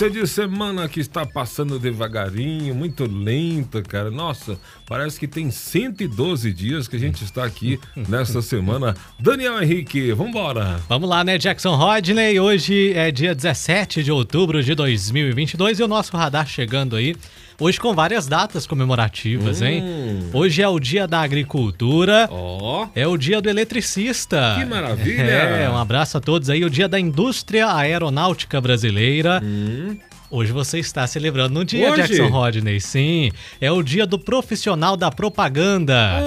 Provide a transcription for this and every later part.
de semana que está passando devagarinho, muito lenta, cara. Nossa, parece que tem 112 dias que a gente está aqui nesta semana. Daniel Henrique, vambora! Vamos lá, né, Jackson Rodney? Hoje é dia 17 de outubro de 2022 e o nosso radar chegando aí. Hoje com várias datas comemorativas, hein? Hoje é o dia da agricultura. Ó, É o dia do eletricista. Que maravilha! É, um abraço a todos aí. O dia da indústria aeronáutica brasileira. Hoje você está celebrando no dia, Hum. Hoje? Jackson Rodney. Sim, é o dia do profissional da propaganda.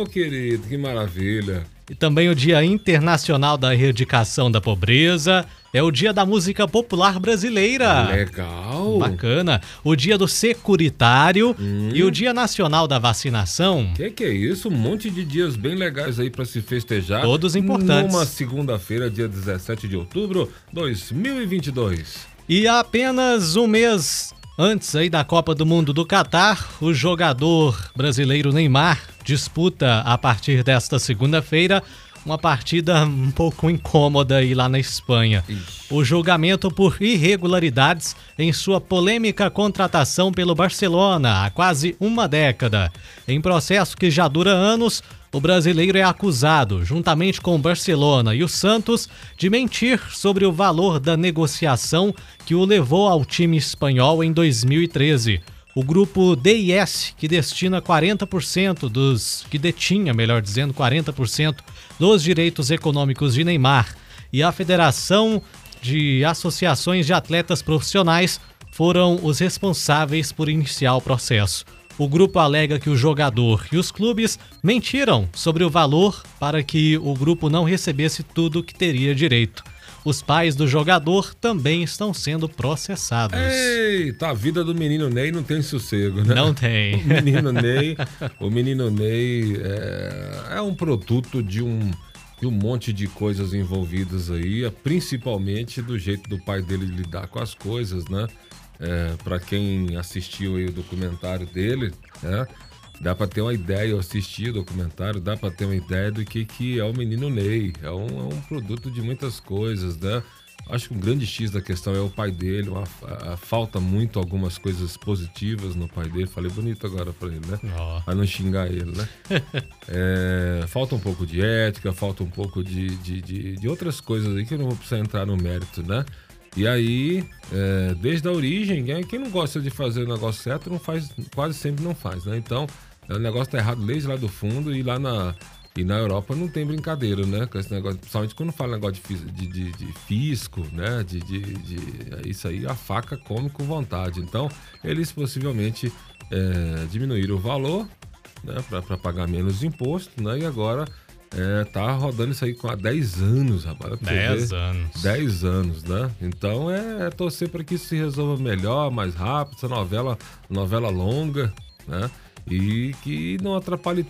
oh, querido, que maravilha! E também o dia internacional da erradicação da pobreza. É o dia da música popular brasileira. Legal! Bacana. O dia do securitário Hum. e o dia nacional da vacinação. Que que é isso? Um monte de dias bem legais aí para se festejar. Todos importantes. Numa segunda-feira, dia 17 de outubro, 2022. E há apenas um mês antes aí da Copa do Mundo do Catar, o jogador brasileiro Neymar disputa a partir desta segunda-feira uma partida um pouco incômoda aí lá na Espanha. O julgamento por irregularidades em sua polêmica contratação pelo Barcelona há quase uma década. Em processo que já dura anos, o brasileiro é acusado, juntamente com o Barcelona e o Santos, de mentir sobre o valor da negociação que o levou ao time espanhol em 2013. O grupo DIS, que destina 40% dos. que detinha, melhor dizendo, 40% dos direitos econômicos de Neymar, e a Federação de Associações de Atletas Profissionais foram os responsáveis por iniciar o processo. O grupo alega que o jogador e os clubes mentiram sobre o valor para que o grupo não recebesse tudo que teria direito. Os pais do jogador também estão sendo processados. Eita, a vida do menino Ney não tem sossego, né? Não tem. O menino Ney, o menino Ney é, é um produto de um, de um monte de coisas envolvidas aí, principalmente do jeito do pai dele lidar com as coisas, né? É, para quem assistiu aí o documentário dele, né? Dá para ter uma ideia, eu assisti o documentário, dá para ter uma ideia do que, que é o menino Ney. É um, é um produto de muitas coisas, né? Acho que um grande X da questão é o pai dele, uma, a- a- falta muito algumas coisas positivas no pai dele. Falei bonito agora pra ele, né? Ó. Pra não xingar ele, né? É, falta um pouco de ética, falta um pouco de, de, de, de outras coisas aí que eu não vou precisar entrar no mérito, né? E aí, é, desde a origem, quem- quem não gosta de fazer o negócio certo não faz, quase sempre não faz, né? Então, o negócio tá errado desde lá do fundo e lá na, e na Europa não tem brincadeira, né? Com esse negócio, principalmente quando fala negócio de, de, de- fisco, né? De, de, de- isso aí, a faca come com vontade. Então, eles possivelmente é, diminuíram o valor, né? Para pagar menos imposto, né? E agora é, tá rodando isso aí com há 10 anos, rapaz. pra você 10 ver. anos. 10 anos, né? Então é, é torcer para que isso se resolva melhor, mais rápido, essa novela, novela longa, né? E que não atrapalhe.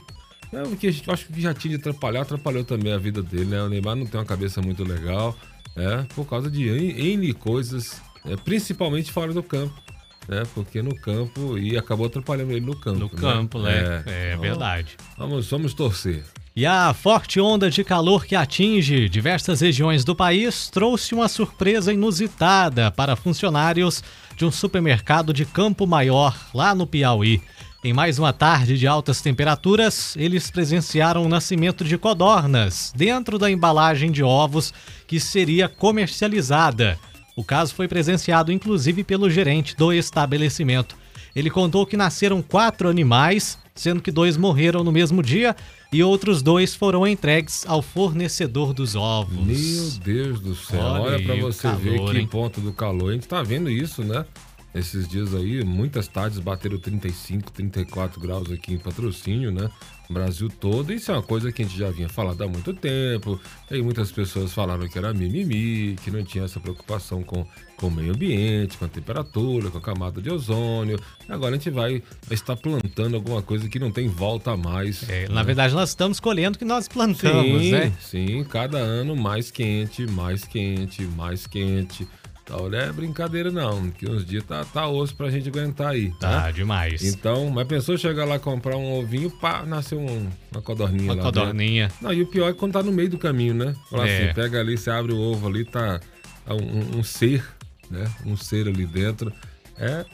É, porque eu acho que já tinha de atrapalhar, atrapalhou também a vida dele, né? O Neymar não tem uma cabeça muito legal, é, por causa de N, coisas, é, principalmente fora do campo. Né? Porque no campo, e acabou atrapalhando ele no campo. No campo, né? É, Então, verdade. Vamos, vamos torcer. E a forte onda de calor que atinge diversas regiões do país trouxe uma surpresa inusitada para funcionários de um supermercado de Campo Maior, lá no Piauí. Em mais uma tarde de altas temperaturas, eles presenciaram o nascimento de codornas dentro da embalagem de ovos que seria comercializada. O caso foi presenciado inclusive pelo gerente do estabelecimento. Ele contou que nasceram quatro animais, sendo que dois morreram no mesmo dia e outros dois foram entregues ao fornecedor dos ovos. Meu Deus do céu, Olha olha, o você calor, ver que hein? ponto do calor. A gente tá vendo isso, né? Esses dias aí, muitas tardes bateram 35, 34 graus aqui em patrocínio, né? Brasil todo. Isso é uma coisa que a gente já vinha falando há muito tempo. E muitas pessoas falaram que era mimimi, que não tinha essa preocupação com, com o meio ambiente, com a temperatura, com a camada de ozônio. Agora a gente vai estar plantando alguma coisa que não tem volta mais. É, né? Na verdade, nós estamos colhendo o que nós plantamos, sim, né? Sim, cada ano mais quente, mais quente, mais quente. Então não é brincadeira não, que uns dias tá, tá osso pra gente aguentar aí, tá? Tá demais. Então, mas pensou chegar lá comprar um ovinho, pá, nasceu um- uma codorninha Uma lá codorninha. dentro. Não, e o pior é quando tá no meio do caminho, né? Fala É. assim, pega ali, você abre o ovo ali, tá, tá um, um- um ser, né? Um ser ali dentro. É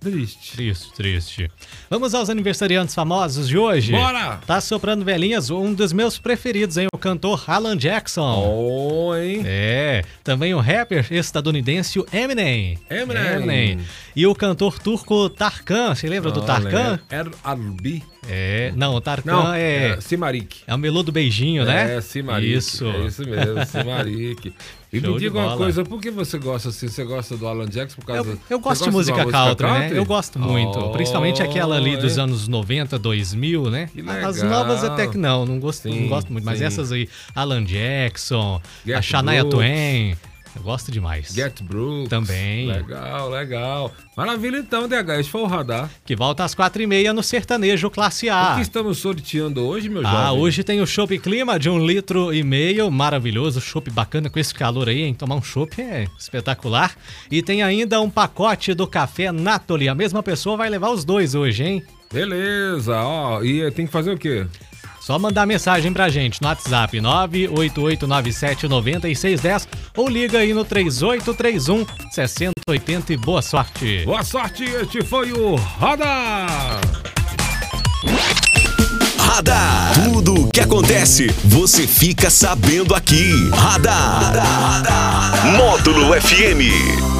triste. Triste, triste. Vamos aos aniversariantes famosos de hoje. Bora! Tá soprando velhinhas, um dos meus preferidos, hein? O cantor Alan Jackson. Oh, hein? É, também o rapper estadunidense o Eminem. Eminem. E o cantor turco Tarkan. Você lembra do Tarkan? Er Albi. É, não, o Tarkan Não, é, é Simarik. é o melô do beijinho, né? É, Simarik. Isso. É isso mesmo, Simarik. E Show me de diga uma coisa, por que você gosta assim? Você gosta do Alan Jackson por causa Eu, eu gosto de música uma country, né? Eu gosto muito. Oh, principalmente aquela ali dos hein? anos 90, 2000, né? Que As novas até que não, não gosto, não Sim, gosto muito. Mas sim. essas aí, Alan Jackson, a Garth Shania. Twain, eu gosto demais. Get Brooks. Também. Legal, legal. Maravilha então, DH. Esse foi o radar. Que volta às quatro e meia no Sertanejo Classe O A. que estamos sorteando hoje, meu Ah, jovem? hoje tem o chopp clima de um litro e meio, maravilhoso, chopp bacana com esse calor aí, hein? Tomar um chopp é espetacular. E tem ainda um pacote do café Natoli, a mesma pessoa vai levar os dois hoje, hein? Beleza, ó. E tem que fazer o quê? Só mandar mensagem pra gente no WhatsApp 988979610 ou liga aí no 3831 6080 e boa sorte. Boa sorte, este foi o Radar. Radar. Tudo o que acontece, você fica sabendo aqui. Radar. Módulo FM.